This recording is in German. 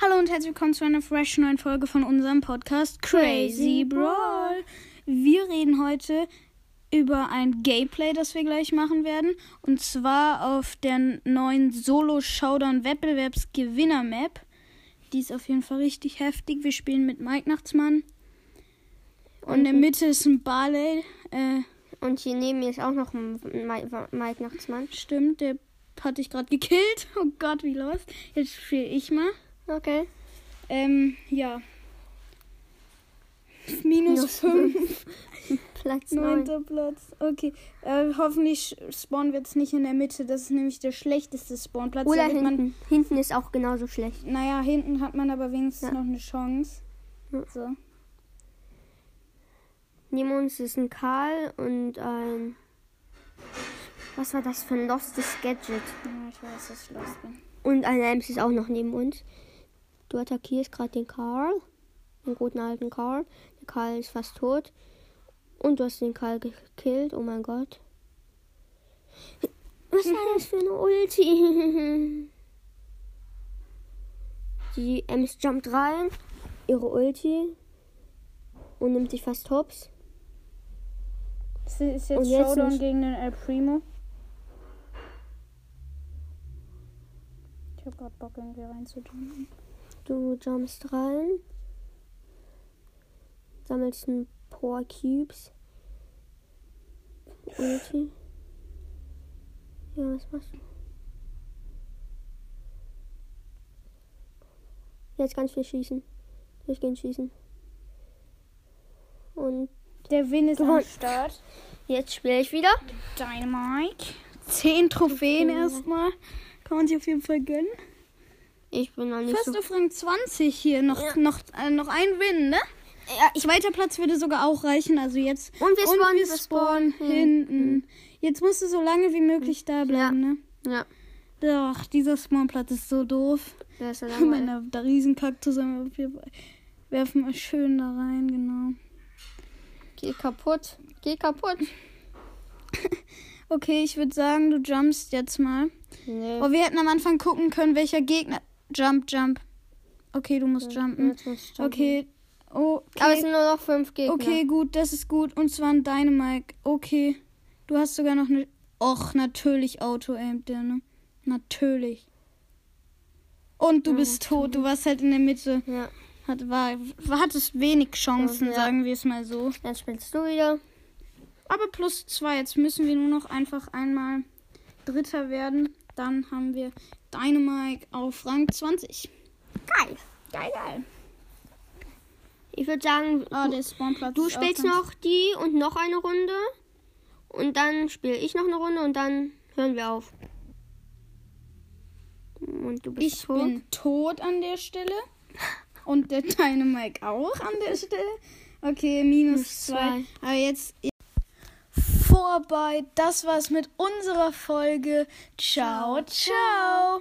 Hallo und herzlich willkommen zu einer fresh neuen Folge von unserem Podcast Crazy Brawl. Wir reden heute über ein Gameplay, das wir gleich machen werden. Und zwar auf der neuen Solo Showdown Wettbewerbsgewinner Map. Die ist auf jeden Fall richtig heftig. Wir spielen mit Mike Nachtsmann. Und in der Mitte ist ein Barley. Äh, Und hier neben mir ist auch noch ein Mike Mike Nachtsmann. stimmt, der hatte ich gerade gekillt. Oh Gott, wie los. Jetzt spiele ich mal. Okay. Ähm, ja. Minus Minus 5. Platz 9. Neunter Platz. Okay. Äh, hoffentlich spawnen wir jetzt nicht in der Mitte. Das ist nämlich der schlechteste Spawnplatz. Oder wird man, hinten. hinten ist auch genauso schlecht. naja, hinten hat man aber wenigstens Ja. noch eine Chance. Ja. So. Neben uns ist ein Karl und ein. Was war das für ein lostes Gadget? Ja, ich weiß, dass ich los bin. Und eine Ems ist auch noch neben uns. Du attackierst gerade den Karl. Den guten alten Karl. Der Karl ist fast tot. Und du hast den Karl gekillt. Oh mein Gott. Was war das für eine Ulti? Die Ems jumpt rein. Ihre Ulti. Und nimmt sich fast hops. Ist Und jetzt jetzt Showdown gegen den El Primo. Ich hab grad Bock, irgendwie reinzujumpen. Du jumpst rein. Sammelst ein paar Cubes. Ulti. Ja, was machst du? Jetzt ganz viel schießen. Durchgehend schießen. Und Der Win ist am. Start. jetzt spiele ich wieder. Dynamite. Zehn Trophäen Trophäen. erstmal. Kann man sich auf jeden Fall gönnen. Ich bin noch nicht Fast so. auf Rang 20 hier. Noch, Ja. noch, äh, noch ein Win, ne? Ja, Zweiter Platz würde sogar auch reichen. Also jetzt. Und wir spawnen, wir spawnen hinten. Jetzt musst du so lange wie möglich da bleiben, ne? Ja, Ach, dieser Spawnplatz ist so doof. der ist ja langweilig. einer der Riesenkaktus. aber Wir werfen mal schön da rein, genau. Geh kaputt. Geh kaputt. Okay, ich würde sagen, du jumpst jetzt mal. Nee. Oh, wir hätten am Anfang gucken können, welcher Gegner. Jump, jump. Okay, du musst jumpen. Jetzt muss ich jumpen. Okay. Oh, Aber es okay. sind nur noch fünf Gegner. Okay, gut, das ist gut. Und zwar ein Dynamite. Okay. Du hast sogar noch eine. Och, natürlich Auto-aimt der, ne? Natürlich. Und du Ja, bist tot. Du warst halt in der Mitte. Ja, Hat, war, hattest wenig Chancen, Ja. sagen wir es mal so. jetzt spielst du wieder. Aber plus zwei. Jetzt müssen wir nur noch einfach einmal Dritter werden. Dann haben wir Dynamite auf Rang 20. Geil. Geil, geil. Ich würde sagen, Oh, der Spawnplatz du spielst noch die und noch eine Runde. Und dann spiele ich noch eine Runde und dann hören wir auf. Und du bist Ich tot. bin tot an der Stelle. Und der Dynamite auch an der Stelle. Okay, minus zwei. Aber jetzt vorbei. Das war's mit unserer Folge. Ciao, ciao.